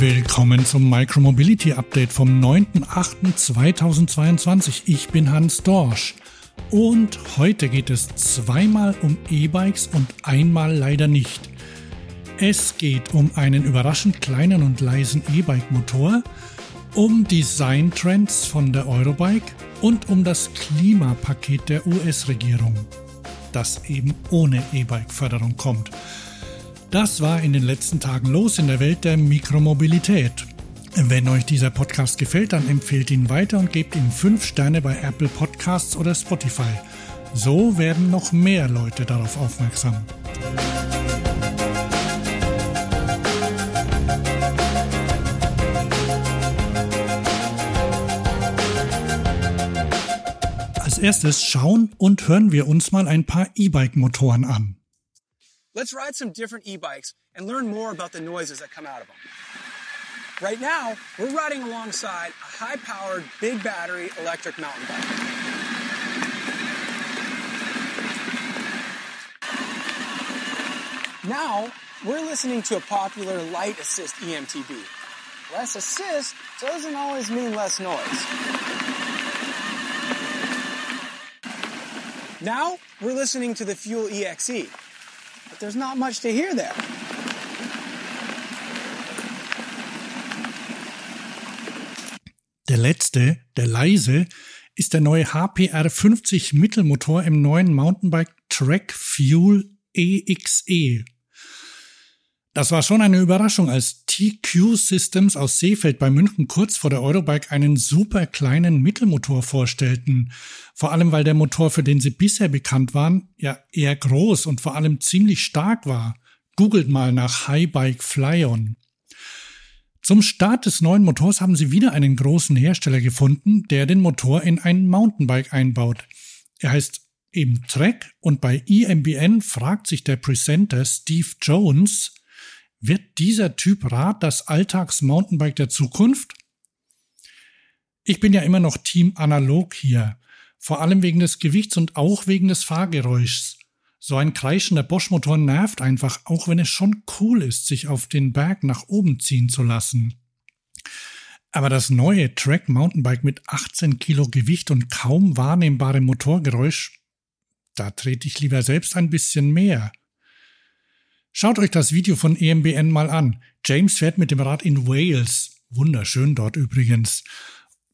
Willkommen zum Micromobility Update vom 9.8.2022. Ich bin Hans Dorsch und heute geht es zweimal um E-Bikes und einmal leider nicht. Es geht um einen überraschend kleinen und leisen E-Bike-Motor, um Design-Trends von der Eurobike und um das Klimapaket der US-Regierung, das eben ohne E-Bike-Förderung kommt. Das war in den letzten Tagen los in der Welt der Mikromobilität. Wenn euch dieser Podcast gefällt, dann empfehlt ihn weiter und gebt ihm 5 Sterne bei Apple Podcasts oder Spotify. So werden noch mehr Leute darauf aufmerksam. Als erstes schauen und hören wir uns mal ein paar E-Bike-Motoren an. Let's ride some different e-bikes and learn more about the noises that come out of them. Right now, we're riding alongside a high-powered, big battery electric mountain bike. Now, we're listening to a popular light assist EMTB. Less assist doesn't always mean less noise. Now, we're listening to the Fuel EXE. But there's not much to hear there. Der letzte, der leise, ist der neue HPR 50 Mittelmotor im neuen Mountainbike Track Fuel EXE. Das war schon eine Überraschung, als TQ Systems aus Seefeld bei München kurz vor der Eurobike einen super kleinen Mittelmotor vorstellten. Vor allem, weil der Motor, für den sie bisher bekannt waren, ja eher groß und vor allem ziemlich stark war. Googelt mal nach Highbike Flyon. Zum Start des neuen Motors haben sie wieder einen großen Hersteller gefunden, der den Motor in ein Mountainbike einbaut. Er heißt eben Trek und bei EMBN fragt sich der Presenter Steve Jones, wird dieser Typ Rad das Alltags-Mountainbike der Zukunft? Ich bin ja immer noch Team Analog hier, vor allem wegen des Gewichts und auch wegen des Fahrgeräuschs. So ein kreischender Bosch-Motor nervt einfach, auch wenn es schon cool ist, sich auf den Berg nach oben ziehen zu lassen. Aber das neue Track Mountainbike mit 18 Kilo Gewicht und kaum wahrnehmbarem Motorgeräusch, da trete ich lieber selbst ein bisschen mehr. Schaut euch das Video von EMBN mal an. James fährt mit dem Rad in Wales. Wunderschön dort übrigens.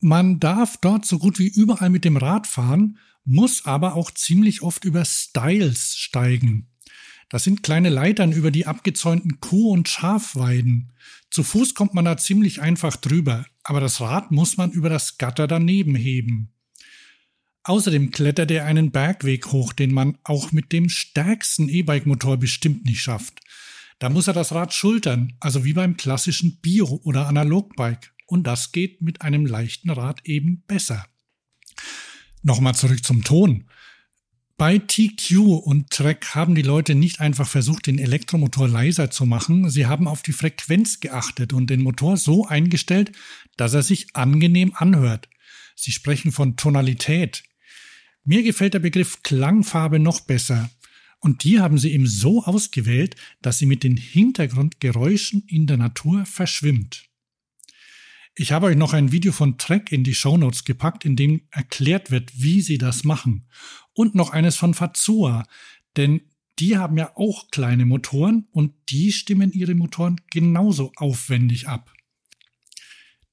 Man darf dort so gut wie überall mit dem Rad fahren, muss aber auch ziemlich oft über Styles steigen. Das sind kleine Leitern über die abgezäunten Kuh- und Schafweiden. Zu Fuß kommt man da ziemlich einfach drüber, aber das Rad muss man über das Gatter daneben heben. Außerdem klettert er einen Bergweg hoch, den man auch mit dem stärksten E-Bike-Motor bestimmt nicht schafft. Da muss er das Rad schultern, also wie beim klassischen Bio- oder Analogbike. Und das geht mit einem leichten Rad eben besser. Nochmal zurück zum Ton. Bei TQ und Trek haben die Leute nicht einfach versucht, den Elektromotor leiser zu machen, sie haben auf die Frequenz geachtet und den Motor so eingestellt, dass er sich angenehm anhört. Sie sprechen von Tonalität, mir gefällt der Begriff Klangfarbe noch besser. Und die haben sie eben so ausgewählt, dass sie mit den Hintergrundgeräuschen in der Natur verschwimmt. Ich habe euch noch ein Video von Trek in die Shownotes gepackt, in dem erklärt wird, wie sie das machen. Und noch eines von Fazua, denn die haben ja auch kleine Motoren und die stimmen ihre Motoren genauso aufwendig ab.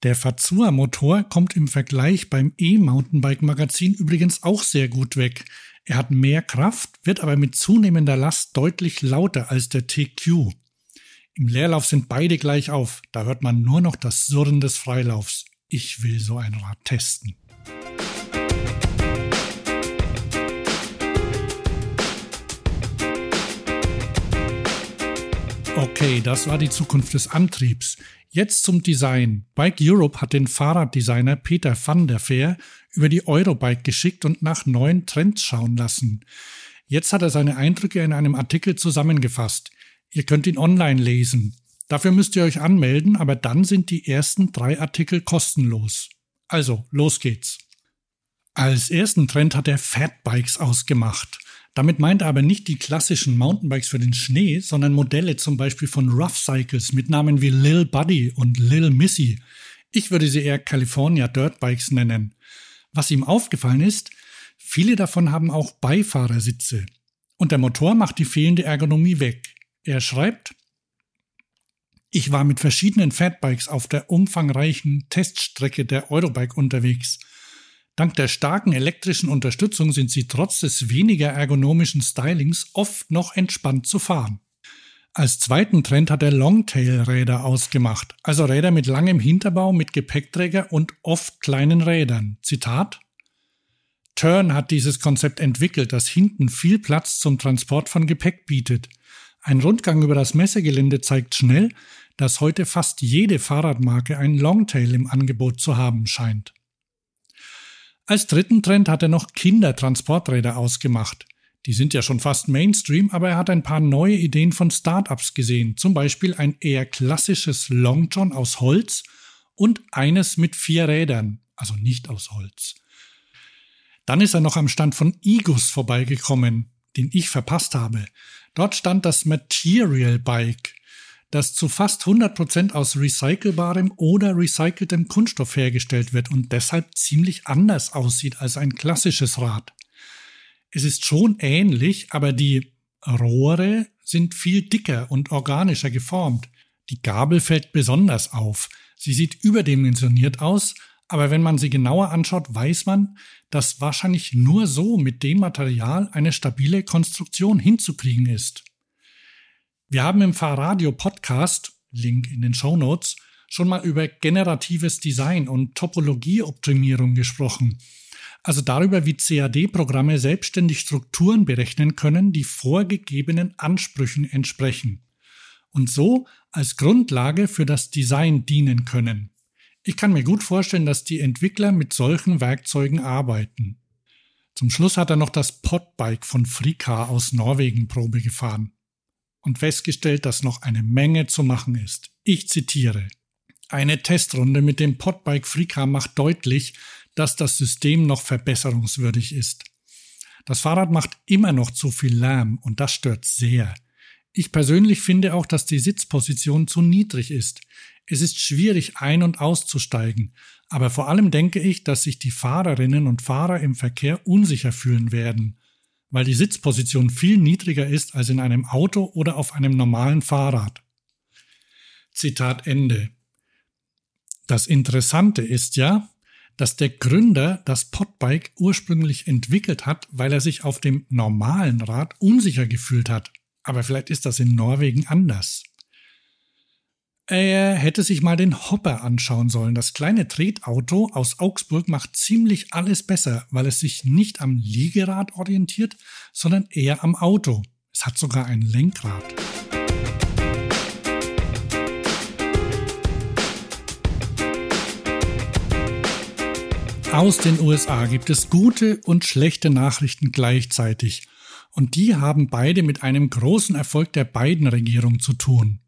Der Fazua-Motor kommt im Vergleich beim E-Mountainbike-Magazin übrigens auch sehr gut weg. Er hat mehr Kraft, wird aber mit zunehmender Last deutlich lauter als der TQ. Im Leerlauf sind beide gleich auf, da hört man nur noch das Surren des Freilaufs. Ich will so ein Rad testen. Okay, das war die Zukunft des Antriebs. Jetzt zum Design. Bike Europe hat den Fahrraddesigner Peter van der Veer über die Eurobike geschickt und nach neuen Trends schauen lassen. Jetzt hat er seine Eindrücke in einem Artikel zusammengefasst. Ihr könnt ihn online lesen. Dafür müsst ihr euch anmelden, aber dann sind die ersten drei Artikel kostenlos. Also, los geht's. Als ersten Trend hat er Fatbikes ausgemacht. Damit meint er aber nicht die klassischen Mountainbikes für den Schnee, sondern Modelle zum Beispiel von Rough Cycles mit Namen wie Lil Buddy und Lil Missy. Ich würde sie eher California Dirtbikes nennen. Was ihm aufgefallen ist, viele davon haben auch Beifahrersitze. Und der Motor macht die fehlende Ergonomie weg. Er schreibt, ich war mit verschiedenen Fatbikes auf der umfangreichen Teststrecke der Eurobike unterwegs – Dank der starken elektrischen Unterstützung sind sie trotz des weniger ergonomischen Stylings oft noch entspannt zu fahren. Als zweiten Trend hat er Longtail-Räder ausgemacht, also Räder mit langem Hinterbau, mit Gepäckträger und oft kleinen Rädern. Zitat Turn hat dieses Konzept entwickelt, das hinten viel Platz zum Transport von Gepäck bietet. Ein Rundgang über das Messegelände zeigt schnell, dass heute fast jede Fahrradmarke ein Longtail im Angebot zu haben scheint. Als dritten Trend hat er noch Kindertransporträder ausgemacht. Die sind ja schon fast Mainstream, aber er hat ein paar neue Ideen von Startups gesehen, zum Beispiel ein eher klassisches Long John aus Holz und eines mit vier Rädern, also nicht aus Holz. Dann ist er noch am Stand von Igus vorbeigekommen, den ich verpasst habe. Dort stand das Material Bike das zu fast 100% aus recycelbarem oder recyceltem Kunststoff hergestellt wird und deshalb ziemlich anders aussieht als ein klassisches Rad. Es ist schon ähnlich, aber die Rohre sind viel dicker und organischer geformt. Die Gabel fällt besonders auf. Sie sieht überdimensioniert aus, aber wenn man sie genauer anschaut, weiß man, dass wahrscheinlich nur so mit dem Material eine stabile Konstruktion hinzukriegen ist. Wir haben im Fahrradio Podcast, Link in den Show Notes, schon mal über generatives Design und Topologieoptimierung gesprochen. Also darüber, wie CAD-Programme selbstständig Strukturen berechnen können, die vorgegebenen Ansprüchen entsprechen. Und so als Grundlage für das Design dienen können. Ich kann mir gut vorstellen, dass die Entwickler mit solchen Werkzeugen arbeiten. Zum Schluss hat er noch das Podbike von Frika aus Norwegen Probe gefahren und festgestellt, dass noch eine Menge zu machen ist. Ich zitiere. Eine Testrunde mit dem Podbike Frika macht deutlich, dass das System noch verbesserungswürdig ist. Das Fahrrad macht immer noch zu viel Lärm und das stört sehr. Ich persönlich finde auch, dass die Sitzposition zu niedrig ist. Es ist schwierig ein- und auszusteigen, aber vor allem denke ich, dass sich die Fahrerinnen und Fahrer im Verkehr unsicher fühlen werden weil die Sitzposition viel niedriger ist als in einem Auto oder auf einem normalen Fahrrad. Zitat Ende. Das Interessante ist ja, dass der Gründer das Podbike ursprünglich entwickelt hat, weil er sich auf dem normalen Rad unsicher gefühlt hat. Aber vielleicht ist das in Norwegen anders. Er hätte sich mal den Hopper anschauen sollen. Das kleine Tretauto aus Augsburg macht ziemlich alles besser, weil es sich nicht am Liegerad orientiert, sondern eher am Auto. Es hat sogar ein Lenkrad. Aus den USA gibt es gute und schlechte Nachrichten gleichzeitig. Und die haben beide mit einem großen Erfolg der beiden Regierungen zu tun.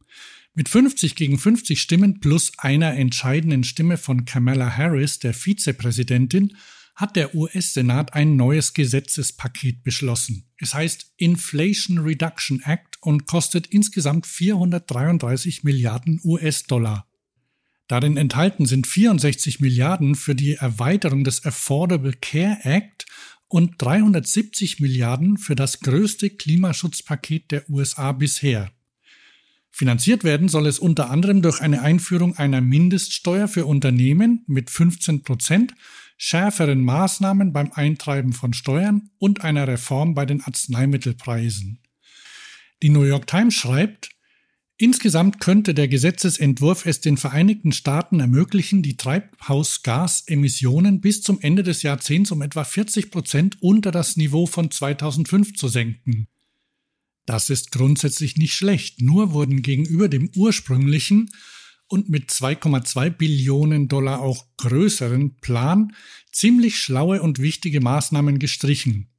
Mit 50 gegen 50 Stimmen plus einer entscheidenden Stimme von Kamala Harris, der Vizepräsidentin, hat der US-Senat ein neues Gesetzespaket beschlossen. Es heißt Inflation Reduction Act und kostet insgesamt 433 Milliarden US-Dollar. Darin enthalten sind 64 Milliarden für die Erweiterung des Affordable Care Act und 370 Milliarden für das größte Klimaschutzpaket der USA bisher. Finanziert werden soll es unter anderem durch eine Einführung einer Mindeststeuer für Unternehmen mit 15 Prozent, schärferen Maßnahmen beim Eintreiben von Steuern und einer Reform bei den Arzneimittelpreisen. Die New York Times schreibt, Insgesamt könnte der Gesetzesentwurf es den Vereinigten Staaten ermöglichen, die Treibhausgasemissionen bis zum Ende des Jahrzehnts um etwa 40 Prozent unter das Niveau von 2005 zu senken. Das ist grundsätzlich nicht schlecht, nur wurden gegenüber dem ursprünglichen und mit 2,2 Billionen Dollar auch größeren Plan ziemlich schlaue und wichtige Maßnahmen gestrichen.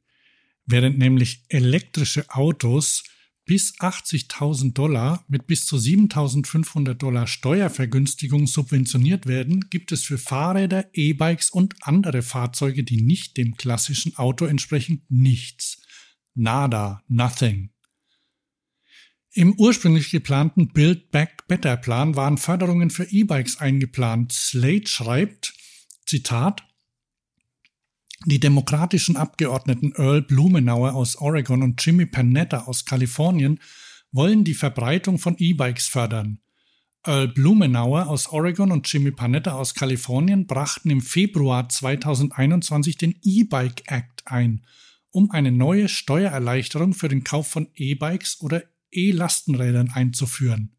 Während nämlich elektrische Autos bis 80.000 Dollar mit bis zu 7.500 Dollar Steuervergünstigung subventioniert werden, gibt es für Fahrräder, E-Bikes und andere Fahrzeuge, die nicht dem klassischen Auto entsprechen, nichts. Nada, nothing. Im ursprünglich geplanten Build Back Better Plan waren Förderungen für E-Bikes eingeplant. Slate schreibt, Zitat, die demokratischen Abgeordneten Earl Blumenauer aus Oregon und Jimmy Panetta aus Kalifornien wollen die Verbreitung von E-Bikes fördern. Earl Blumenauer aus Oregon und Jimmy Panetta aus Kalifornien brachten im Februar 2021 den E-Bike Act ein, um eine neue Steuererleichterung für den Kauf von E-Bikes oder E-Lastenrädern einzuführen.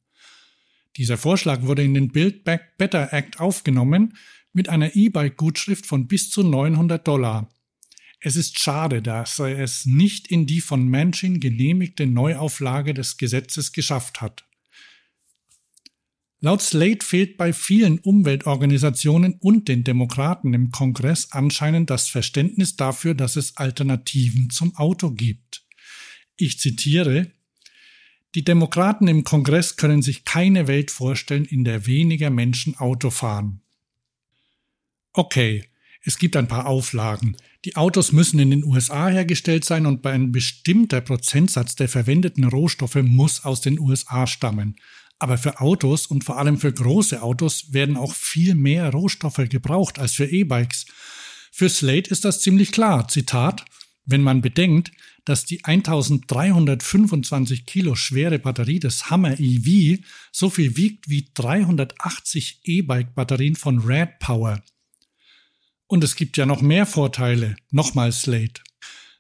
Dieser Vorschlag wurde in den Build Back Better Act aufgenommen, mit einer E-Bike-Gutschrift von bis zu 900 Dollar. Es ist schade, dass er es nicht in die von Manchin genehmigte Neuauflage des Gesetzes geschafft hat. Laut Slate fehlt bei vielen Umweltorganisationen und den Demokraten im Kongress anscheinend das Verständnis dafür, dass es Alternativen zum Auto gibt. Ich zitiere Die Demokraten im Kongress können sich keine Welt vorstellen, in der weniger Menschen Auto fahren. Okay, es gibt ein paar Auflagen. Die Autos müssen in den USA hergestellt sein und einem bestimmter Prozentsatz der verwendeten Rohstoffe muss aus den USA stammen. Aber für Autos und vor allem für große Autos werden auch viel mehr Rohstoffe gebraucht als für E-Bikes. Für Slate ist das ziemlich klar. Zitat, wenn man bedenkt, dass die 1325 Kilo schwere Batterie des Hammer EV so viel wiegt wie 380 E-Bike-Batterien von Rad Power. Und es gibt ja noch mehr Vorteile. Nochmal Slate.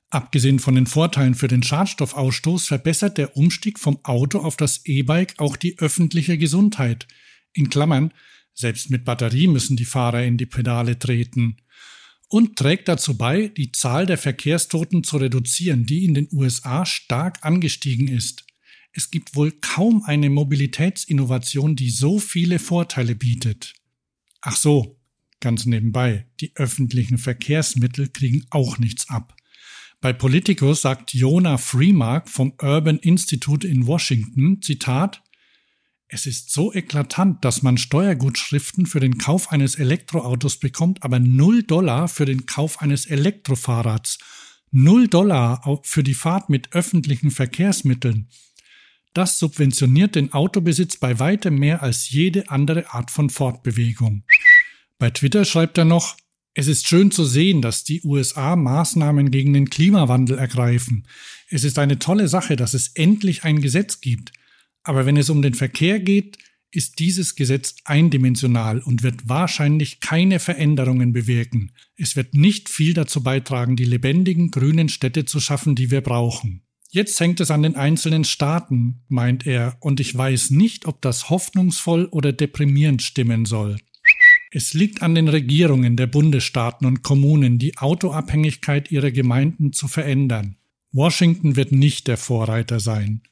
Abgesehen von den Vorteilen für den Schadstoffausstoß verbessert der Umstieg vom Auto auf das E-Bike auch die öffentliche Gesundheit. In Klammern, selbst mit Batterie müssen die Fahrer in die Pedale treten. Und trägt dazu bei, die Zahl der Verkehrstoten zu reduzieren, die in den USA stark angestiegen ist. Es gibt wohl kaum eine Mobilitätsinnovation, die so viele Vorteile bietet. Ach so, Ganz nebenbei, die öffentlichen Verkehrsmittel kriegen auch nichts ab. Bei Politico sagt Jonah Freemark vom Urban Institute in Washington, Zitat, es ist so eklatant, dass man Steuergutschriften für den Kauf eines Elektroautos bekommt, aber 0 Dollar für den Kauf eines Elektrofahrrads, 0 Dollar für die Fahrt mit öffentlichen Verkehrsmitteln. Das subventioniert den Autobesitz bei weitem mehr als jede andere Art von Fortbewegung. Bei Twitter schreibt er noch, es ist schön zu sehen, dass die USA Maßnahmen gegen den Klimawandel ergreifen. Es ist eine tolle Sache, dass es endlich ein Gesetz gibt. Aber wenn es um den Verkehr geht, ist dieses Gesetz eindimensional und wird wahrscheinlich keine Veränderungen bewirken. Es wird nicht viel dazu beitragen, die lebendigen grünen Städte zu schaffen, die wir brauchen. Jetzt hängt es an den einzelnen Staaten, meint er, und ich weiß nicht, ob das hoffnungsvoll oder deprimierend stimmen soll. Es liegt an den Regierungen der Bundesstaaten und Kommunen, die Autoabhängigkeit ihrer Gemeinden zu verändern. Washington wird nicht der Vorreiter sein.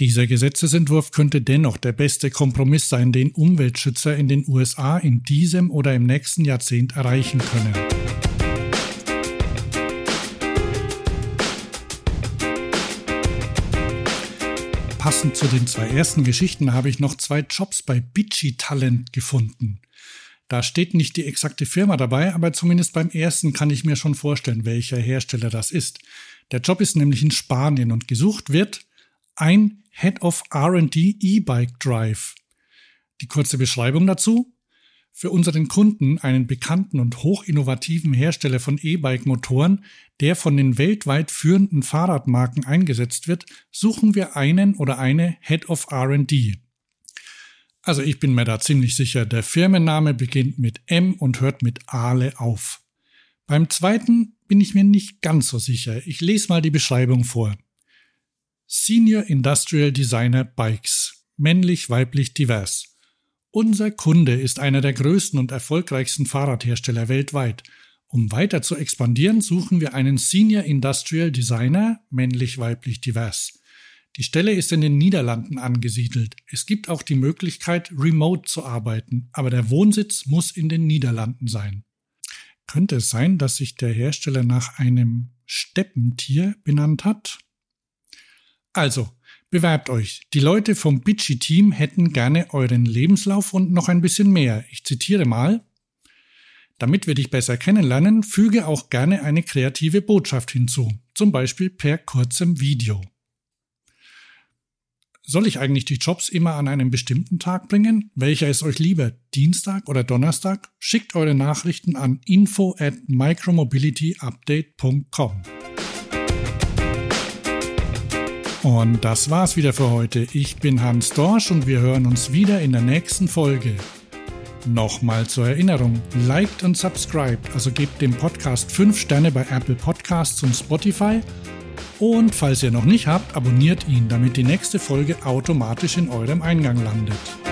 Dieser Gesetzesentwurf könnte dennoch der beste Kompromiss sein, den Umweltschützer in den USA in diesem oder im nächsten Jahrzehnt erreichen können. Passend zu den zwei ersten Geschichten habe ich noch zwei Jobs bei Bitchy Talent gefunden. Da steht nicht die exakte Firma dabei, aber zumindest beim ersten kann ich mir schon vorstellen, welcher Hersteller das ist. Der Job ist nämlich in Spanien und gesucht wird ein Head of RD E-Bike Drive. Die kurze Beschreibung dazu. Für unseren Kunden, einen bekannten und hochinnovativen Hersteller von E-Bike-Motoren, der von den weltweit führenden Fahrradmarken eingesetzt wird, suchen wir einen oder eine Head of RD. Also ich bin mir da ziemlich sicher, der Firmenname beginnt mit M und hört mit Ale auf. Beim zweiten bin ich mir nicht ganz so sicher. Ich lese mal die Beschreibung vor. Senior Industrial Designer Bikes. Männlich, weiblich, divers. Unser Kunde ist einer der größten und erfolgreichsten Fahrradhersteller weltweit. Um weiter zu expandieren, suchen wir einen Senior Industrial Designer, männlich, weiblich, divers. Die Stelle ist in den Niederlanden angesiedelt. Es gibt auch die Möglichkeit, remote zu arbeiten, aber der Wohnsitz muss in den Niederlanden sein. Könnte es sein, dass sich der Hersteller nach einem Steppentier benannt hat? Also, bewerbt euch. Die Leute vom Bitchy-Team hätten gerne euren Lebenslauf und noch ein bisschen mehr. Ich zitiere mal. Damit wir dich besser kennenlernen, füge auch gerne eine kreative Botschaft hinzu. zum Beispiel per kurzem Video. Soll ich eigentlich die Jobs immer an einem bestimmten Tag bringen? Welcher ist euch lieber, Dienstag oder Donnerstag? Schickt eure Nachrichten an info at micromobilityupdate.com. Und das war's wieder für heute. Ich bin Hans Dorsch und wir hören uns wieder in der nächsten Folge. Nochmal zur Erinnerung, liked und subscribed, also gebt dem Podcast 5 Sterne bei Apple Podcasts und Spotify. Und falls ihr noch nicht habt, abonniert ihn, damit die nächste Folge automatisch in eurem Eingang landet.